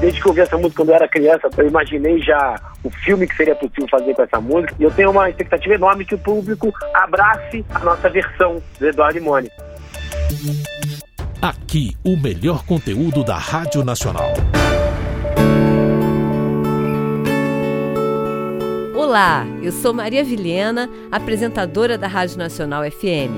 Desde que eu ouvi essa música quando eu era criança, eu imaginei já o filme que seria possível fazer com essa música. E eu tenho uma expectativa enorme que o público abrace a nossa versão do Eduardo e Mônica. Aqui, o melhor conteúdo da Rádio Nacional. Olá, eu sou Maria Vilhena, apresentadora da Rádio Nacional FM.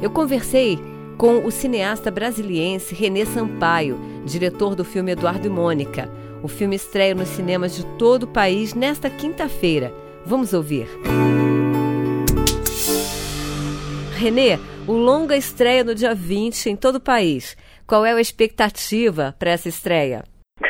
Eu conversei com o cineasta brasiliense Renê Sampaio, diretor do filme Eduardo e Mônica. O filme estreia nos cinemas de todo o país nesta quinta-feira. Vamos ouvir. Renê, o longa estreia no dia 20 em todo o país. Qual é a expectativa para essa estreia?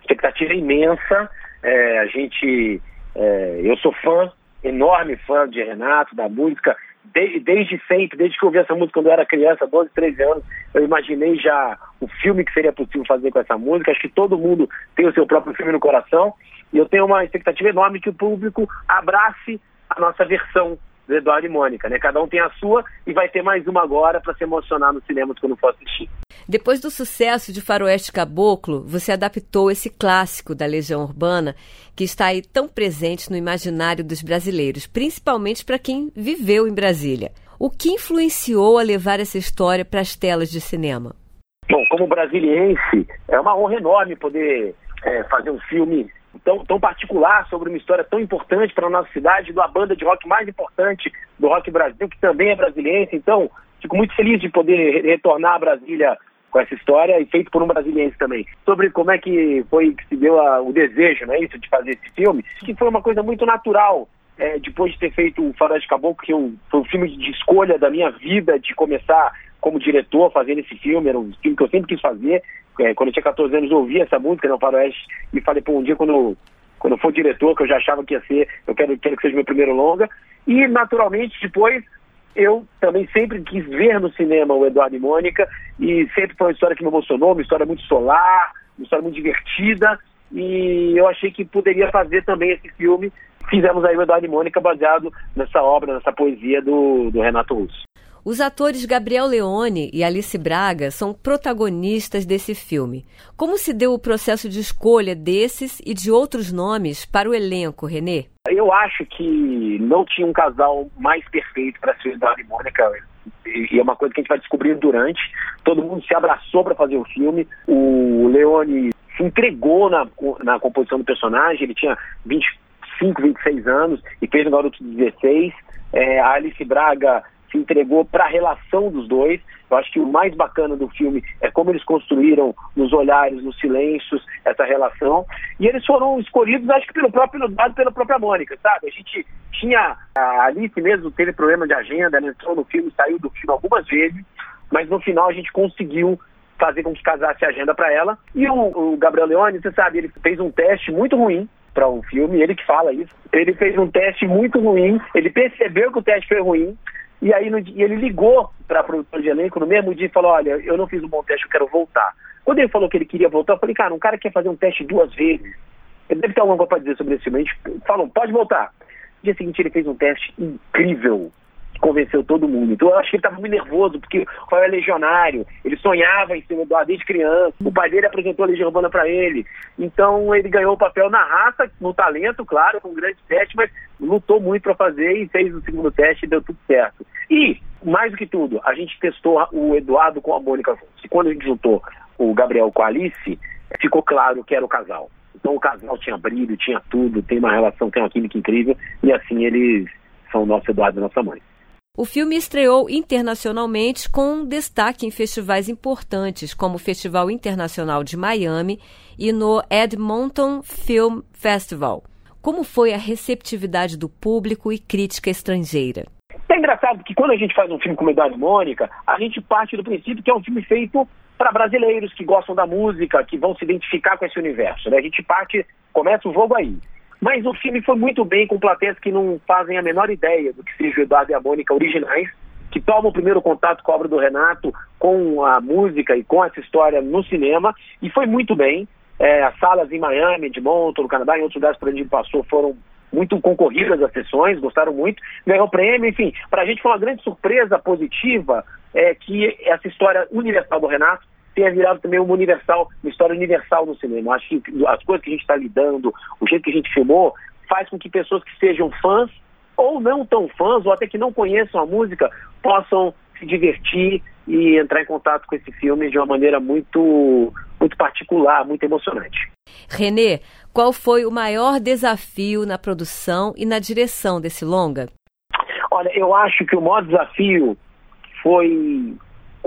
expectativa imensa. É, a gente, é, eu sou fã, enorme fã de Renato, da música desde, sempre, desde que eu ouvi essa música quando eu era criança, 12, 13 anos, eu imaginei já o filme que seria possível fazer com essa música. Acho que todo mundo tem o seu próprio filme no coração. E eu tenho uma expectativa enorme que o público abrace a nossa versão do Eduardo e Mônica, né? Cada um tem a sua e vai ter mais uma agora para se emocionar no cinema quando for assistir. Depois do sucesso de Faroeste Caboclo, você adaptou esse clássico da Legião Urbana, que está aí tão presente no imaginário dos brasileiros, principalmente para quem viveu em Brasília. O que influenciou a levar essa história para as telas de cinema? Bom, como brasiliense, é uma honra enorme poder é, fazer um filme tão, tão particular sobre uma história tão importante para a nossa cidade, da banda de rock mais importante do Rock Brasil, que também é brasiliense. Então, fico muito feliz de poder retornar a Brasília com essa história e feito por um brasiliense também. Sobre como é que foi que se deu a, o desejo, não é isso, de fazer esse filme, que foi uma coisa muito natural. É, depois de ter feito o Faroeste Caboclo, que eu, foi o filme de escolha da minha vida, de começar como diretor fazendo esse filme, era um filme que eu sempre quis fazer. É, quando eu tinha 14 anos, eu ouvi essa música no né, Faroeste e falei, pô, um dia quando, quando eu for diretor, que eu já achava que ia ser, eu quero, quero que seja meu primeiro longa. E, naturalmente, depois, eu também sempre quis ver no cinema o Eduardo e Mônica, e sempre foi uma história que me emocionou, uma história muito solar, uma história muito divertida, e eu achei que poderia fazer também esse filme. Fizemos aí o Eduardo e Mônica baseado nessa obra, nessa poesia do, do Renato Russo. Os atores Gabriel Leone e Alice Braga são protagonistas desse filme. Como se deu o processo de escolha desses e de outros nomes para o elenco, Renê? Eu acho que não tinha um casal mais perfeito para ser Eduardo e Mônica. E é uma coisa que a gente vai descobrir durante. Todo mundo se abraçou para fazer o filme. O Leone se entregou na, na composição do personagem. Ele tinha 25, 26 anos e fez um garoto de 16. É, a Alice Braga se entregou para a relação dos dois. Eu acho que o mais bacana do filme é como eles construíram nos olhares, nos silêncios, essa relação. E eles foram escolhidos, acho que pelo próprio Eduardo pela própria Mônica, sabe? A gente tinha. A Alice mesmo teve problema de agenda, ela entrou no filme, saiu do filme algumas vezes, mas no final a gente conseguiu fazer com que casasse a agenda para ela. E o, o Gabriel Leone, você sabe, ele fez um teste muito ruim para o um filme, ele que fala isso. Ele fez um teste muito ruim, ele percebeu que o teste foi ruim, e aí no, e ele ligou para a produtora de elenco no mesmo dia e falou: Olha, eu não fiz um bom teste, eu quero voltar. Quando ele falou que ele queria voltar, eu falei: Cara, um cara quer fazer um teste duas vezes. Ele deve ter alguma coisa para dizer sobre esse filme. A gente falou: Pode voltar. No dia seguinte, ele fez um teste incrível convenceu todo mundo. Então eu acho que ele estava muito nervoso, porque o pai é legionário, ele sonhava em ser Eduardo desde criança, o pai dele apresentou a Legião Urbana para ele. Então ele ganhou o papel na raça, no talento, claro, com um grande teste, mas lutou muito para fazer e fez o segundo teste e deu tudo certo. E, mais do que tudo, a gente testou o Eduardo com a Mônica E quando a gente juntou o Gabriel com a Alice, ficou claro que era o casal. Então o casal tinha brilho, tinha tudo, tem uma relação, tem uma química incrível, e assim eles são nosso Eduardo e nossa mãe. O filme estreou internacionalmente com destaque em festivais importantes, como o Festival Internacional de Miami e no Edmonton Film Festival. Como foi a receptividade do público e crítica estrangeira? É engraçado que quando a gente faz um filme como Idade Mônica, a gente parte do princípio que é um filme feito para brasileiros que gostam da música, que vão se identificar com esse universo. Né? A gente parte, começa o jogo aí. Mas o filme foi muito bem com plateias que não fazem a menor ideia do que seja o Eduardo e a Mônica originais, que tomam o primeiro contato com a obra do Renato, com a música e com essa história no cinema, e foi muito bem. É, as salas em Miami, de Monto, no Canadá, em outros lugares por onde passou, foram muito concorridas as sessões, gostaram muito, ganhou prêmio, enfim, para a gente foi uma grande surpresa positiva é, que essa história universal do Renato tenha virado também uma universal, uma história universal no cinema. Acho que as coisas que a gente está lidando, o jeito que a gente filmou, faz com que pessoas que sejam fãs ou não tão fãs, ou até que não conheçam a música, possam se divertir e entrar em contato com esse filme de uma maneira muito, muito particular, muito emocionante. Renê, qual foi o maior desafio na produção e na direção desse longa? Olha, eu acho que o maior desafio foi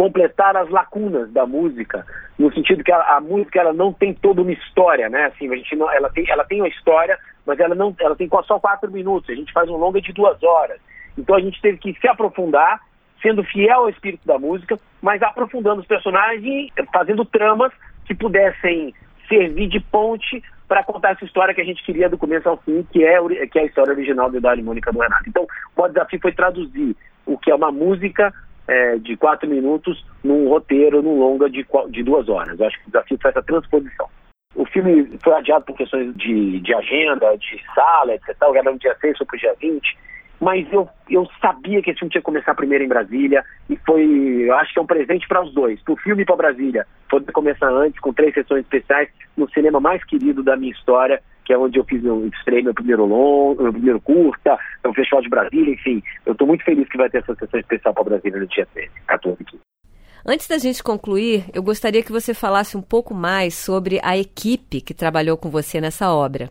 completar as lacunas da música, no sentido que a, a, música ela não tem toda uma história, né? Assim, a gente não, ela tem, ela tem uma história, mas ela não, ela tem só quatro minutos. A gente faz um longa de duas horas. Então a gente teve que se aprofundar, sendo fiel ao espírito da música, mas aprofundando os personagens e fazendo tramas que pudessem servir de ponte para contar essa história que a gente queria do começo ao fim, que é, que é a história original do Dário Mônica do Renato. Então, o desafio foi traduzir o que é uma música é, de quatro minutos num roteiro, num longa de, de duas horas. Eu acho que o desafio foi essa transposição. O filme foi adiado por questões de, de agenda, de sala, etc. Era no dia 6, foi para o dia 20 mas eu, eu sabia que esse filme tinha que começar primeiro em Brasília e foi, eu acho que é um presente para os dois, para o filme e para Brasília. Poder começar antes, com três sessões especiais, no cinema mais querido da minha história, que é onde eu fiz meu estreio, meu primeiro longo, meu primeiro curta, é o Festival de Brasília, enfim. Eu estou muito feliz que vai ter essa sessão especial para Brasília no dia 13, 14 e 15. Antes da gente concluir, eu gostaria que você falasse um pouco mais sobre a equipe que trabalhou com você nessa obra.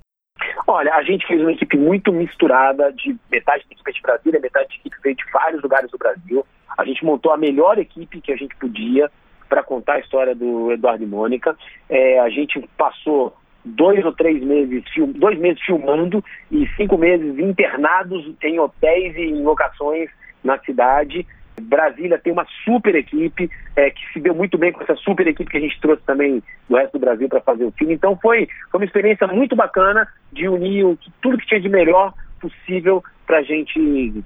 Olha, a gente fez uma equipe muito misturada, de metade da equipe de Brasília, metade da equipe veio de vários lugares do Brasil. A gente montou a melhor equipe que a gente podia para contar a história do Eduardo e Mônica. É, a gente passou dois ou três meses, dois meses filmando e cinco meses internados em hotéis e em locações na cidade. Brasília tem uma super equipe é, que se deu muito bem com essa super equipe que a gente trouxe também do resto do Brasil para fazer o filme. Então foi, foi uma experiência muito bacana de unir o, tudo que tinha de melhor possível para a gente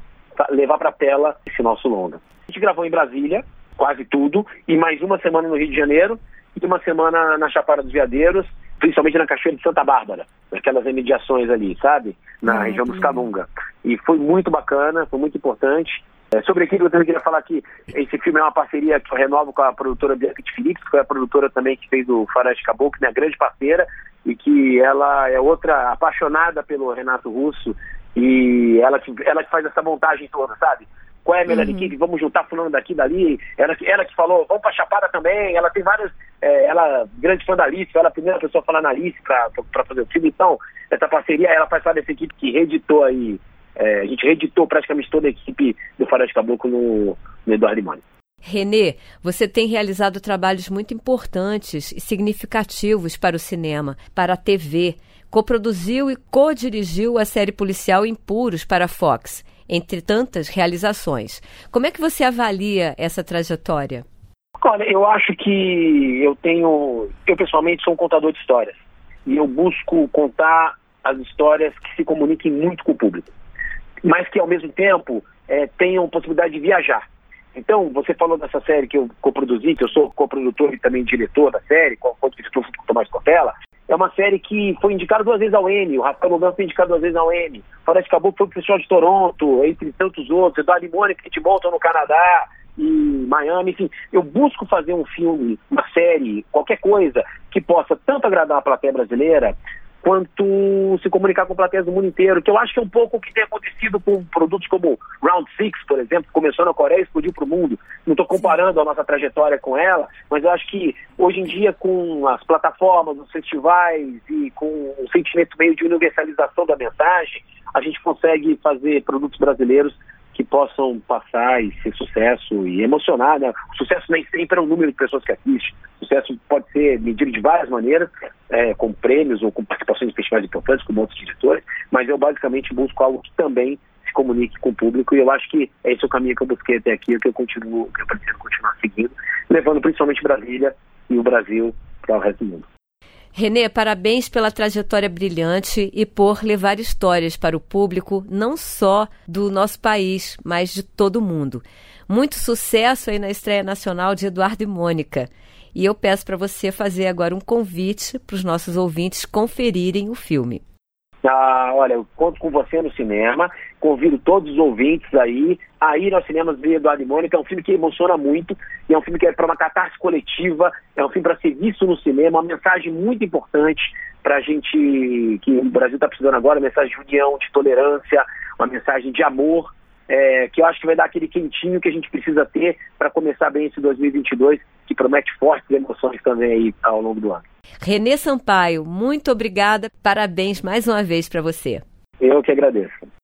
levar para a tela esse nosso longa. A gente gravou em Brasília, quase tudo, e mais uma semana no Rio de Janeiro e uma semana na Chapada dos Veadeiros, principalmente na Cachoeira de Santa Bárbara, naquelas remediações ali, sabe? Na uhum. região dos Calunga. E foi muito bacana, foi muito importante. É, sobre aquilo, eu também queria falar que esse filme é uma parceria que eu renovo com a produtora Bianca de Phillips, que foi a produtora também que fez o Faroeste Caboclo, minha grande parceira, e que ela é outra apaixonada pelo Renato Russo, e ela que, ela que faz essa montagem toda, sabe? Qual é a melhor uhum. equipe? Vamos juntar fulano daqui dali. Ela, ela que falou, vamos pra Chapada também. Ela tem várias. É, ela, grande fã da Alice, ela é a primeira pessoa a falar na Alice pra, pra, pra fazer o filme. Então, essa parceria, ela faz parte dessa equipe que reeditou aí é, a gente reeditou praticamente toda a equipe do Farol de Caboclo no, no Eduardo Limone. Renê, você tem realizado trabalhos muito importantes e significativos para o cinema, para a TV. Coproduziu e co-dirigiu a série policial Impuros para a Fox, entre tantas realizações. Como é que você avalia essa trajetória? Olha, eu acho que eu tenho. Eu, pessoalmente, sou um contador de histórias. E eu busco contar as histórias que se comuniquem muito com o público mas que ao mesmo tempo é, tenham possibilidade de viajar. Então, você falou dessa série que eu coproduzi, que eu sou coprodutor e também diretor da série, com o Tomás Cotela, é uma série que foi indicada duas vezes ao Emmy, o Rafael Logan foi indicado duas vezes ao Emmy, Floresta Caboclo foi pro Festival de Toronto, entre tantos outros, Eduardo Limone, Kate Bolton no Canadá e Miami, enfim, eu busco fazer um filme, uma série, qualquer coisa que possa tanto agradar a plateia brasileira, quanto se comunicar com plateias do mundo inteiro, que eu acho que é um pouco o que tem acontecido com produtos como Round Six, por exemplo, que começou na Coreia e explodiu para o mundo. Não estou comparando a nossa trajetória com ela, mas eu acho que hoje em dia, com as plataformas, os festivais e com o sentimento meio de universalização da mensagem, a gente consegue fazer produtos brasileiros que possam passar e ser sucesso e emocionar, né? O sucesso nem sempre é o número de pessoas que assistem. O sucesso pode ser medido de várias maneiras, é, com prêmios ou com participações em festivais importantes, com outros diretores, mas eu basicamente busco algo que também se comunique com o público e eu acho que esse é o caminho que eu busquei até aqui, que eu continuo, que eu pretendo continuar seguindo, levando principalmente Brasília e o Brasil para o resto do mundo. Renê, parabéns pela trajetória brilhante e por levar histórias para o público, não só do nosso país, mas de todo o mundo. Muito sucesso aí na estreia nacional de Eduardo e Mônica. E eu peço para você fazer agora um convite para os nossos ouvintes conferirem o filme. Ah, olha, eu conto com você no cinema. Convido todos os ouvintes aí a ir aos cinemas ver Eduardo e Mônica. É um filme que emociona muito e é um filme que é para uma catarse coletiva, é um filme para ser visto no cinema, uma mensagem muito importante para a gente, que o Brasil está precisando agora, uma mensagem de união, de tolerância, uma mensagem de amor, é, que eu acho que vai dar aquele quentinho que a gente precisa ter para começar bem esse 2022, que promete fortes emoções também aí ao longo do ano. Renê Sampaio, muito obrigada, parabéns mais uma vez para você. Eu que agradeço.